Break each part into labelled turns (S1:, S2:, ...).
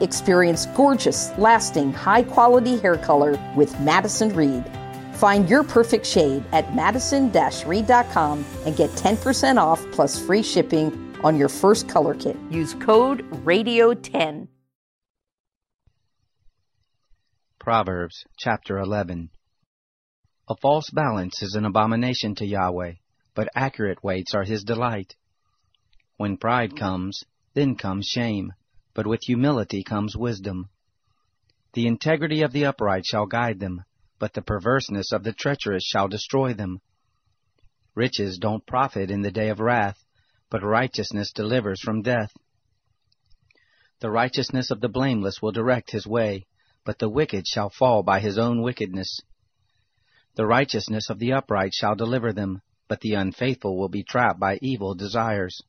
S1: Experience gorgeous, lasting, high quality hair color with Madison Reed. Find your perfect shade at madison reed.com and get 10% off plus free shipping on your first color kit. Use code RADIO10.
S2: Proverbs chapter 11. A false balance is an abomination to Yahweh, but accurate weights are his delight. When pride comes, then comes shame but with humility comes wisdom. The integrity of the upright shall guide them, but the perverseness of the treacherous shall destroy them. Riches don't profit in the day of wrath, but righteousness delivers from death. The righteousness of the blameless will direct his way, but the wicked shall fall by his own wickedness. The righteousness of the upright shall deliver them, but the unfaithful will be trapped by evil desires.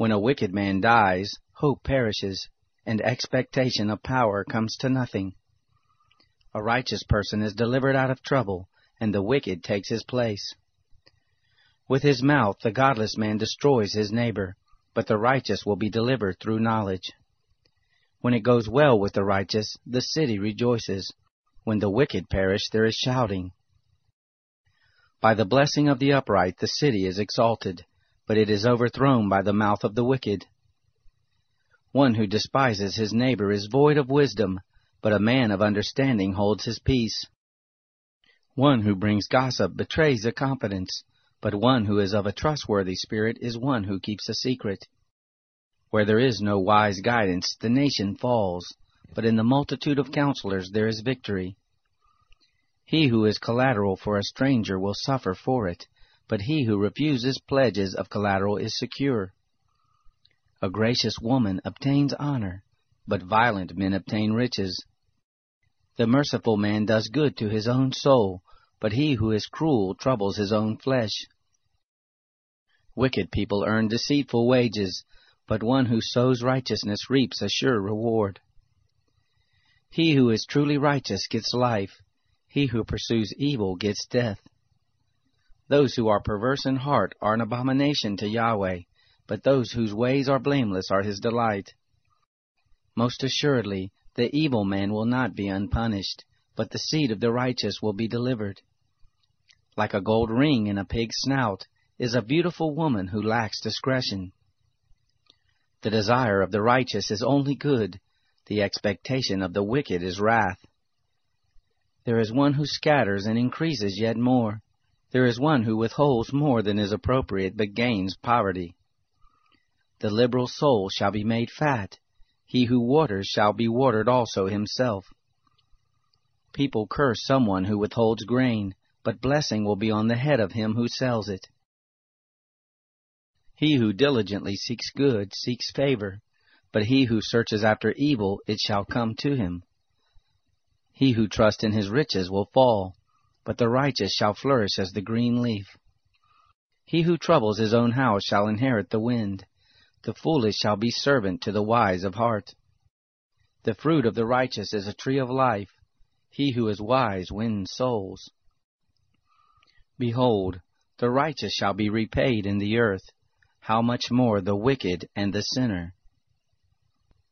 S2: When a wicked man dies, hope perishes, and expectation of power comes to nothing. A righteous person is delivered out of trouble, and the wicked takes his place. With his mouth the godless man destroys his neighbor, but the righteous will be delivered through knowledge. When it goes well with the righteous, the city rejoices. When the wicked perish, there is shouting. By the blessing of the upright the city is exalted, but it is overthrown by the mouth of the wicked. One who despises his neighbor is void of wisdom, but a man of understanding holds his peace. One who brings gossip betrays a confidence, but one who is of a trustworthy spirit is one who keeps a secret. Where there is no wise guidance, the nation falls, but in the multitude of counselors there is victory. He who is collateral for a stranger will suffer for it, but he who refuses pledges of collateral is secure. A gracious woman obtains honor, but violent men obtain riches. The merciful man does good to his own soul, but he who is cruel troubles his own flesh. Wicked people earn deceitful wages, but one who sows righteousness reaps a sure reward. He who is truly righteous gets life, he who pursues evil gets death. Those who are perverse in heart are an abomination to Yahweh, but those whose ways are blameless are his delight. Most assuredly, the evil man will not be unpunished, but the seed of the righteous will be delivered. Like a gold ring in a pig's snout is a beautiful woman who lacks discretion. The desire of the righteous is only good, the expectation of the wicked is wrath. There is one who scatters and increases yet more. There is one who withholds more than is appropriate but gains poverty. The liberal soul shall be made fat. He who waters shall be watered also himself. People curse someone who withholds grain, but blessing will be on the head of him who sells it. He who diligently seeks good seeks favor, but he who searches after evil, it shall come to him. He who trusts in his riches will fall, but the righteous shall flourish as the green leaf. He who troubles his own house shall inherit the wind. The foolish shall be servant to the wise of heart. The fruit of the righteous is a tree of life. He who is wise wins souls. Behold, the righteous shall be repaid in the earth. How much more the wicked and the sinner?